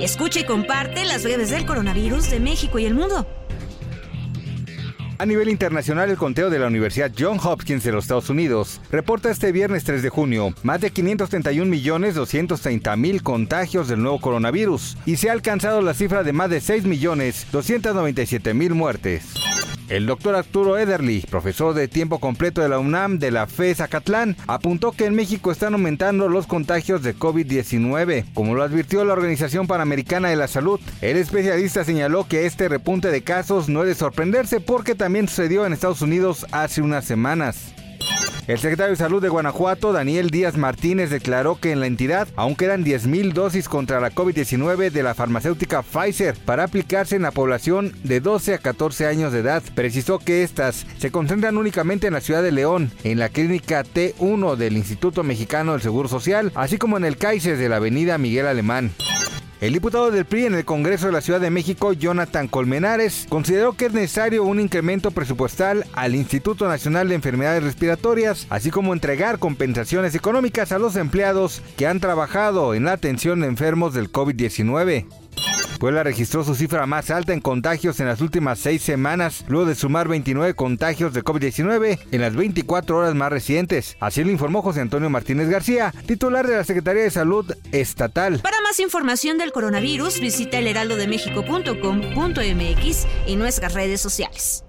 Escucha y comparte las redes del coronavirus de México y el mundo. A nivel internacional, el conteo de la Universidad John Hopkins de los Estados Unidos reporta este viernes 3 de junio más de 531.230.000 contagios del nuevo coronavirus y se ha alcanzado la cifra de más de 6.297.000 muertes. El doctor Arturo Ederly, profesor de tiempo completo de la UNAM de la FE Zacatlán, apuntó que en México están aumentando los contagios de COVID-19, como lo advirtió la Organización Panamericana de la Salud. El especialista señaló que este repunte de casos no es de sorprenderse porque también sucedió en Estados Unidos hace unas semanas. El secretario de Salud de Guanajuato, Daniel Díaz Martínez, declaró que en la entidad aún quedan 10.000 dosis contra la COVID-19 de la farmacéutica Pfizer para aplicarse en la población de 12 a 14 años de edad. Precisó que estas se concentran únicamente en la ciudad de León, en la clínica T1 del Instituto Mexicano del Seguro Social, así como en el CAICES de la avenida Miguel Alemán. El diputado del PRI en el Congreso de la Ciudad de México, Jonathan Colmenares, consideró que es necesario un incremento presupuestal al Instituto Nacional de Enfermedades Respiratorias, así como entregar compensaciones económicas a los empleados que han trabajado en la atención de enfermos del COVID-19. Puebla registró su cifra más alta en contagios en las últimas seis semanas, luego de sumar 29 contagios de COVID-19 en las 24 horas más recientes. Así lo informó José Antonio Martínez García, titular de la Secretaría de Salud Estatal. Para más información del coronavirus, visita elheraldodemexico.com.mx y nuestras redes sociales.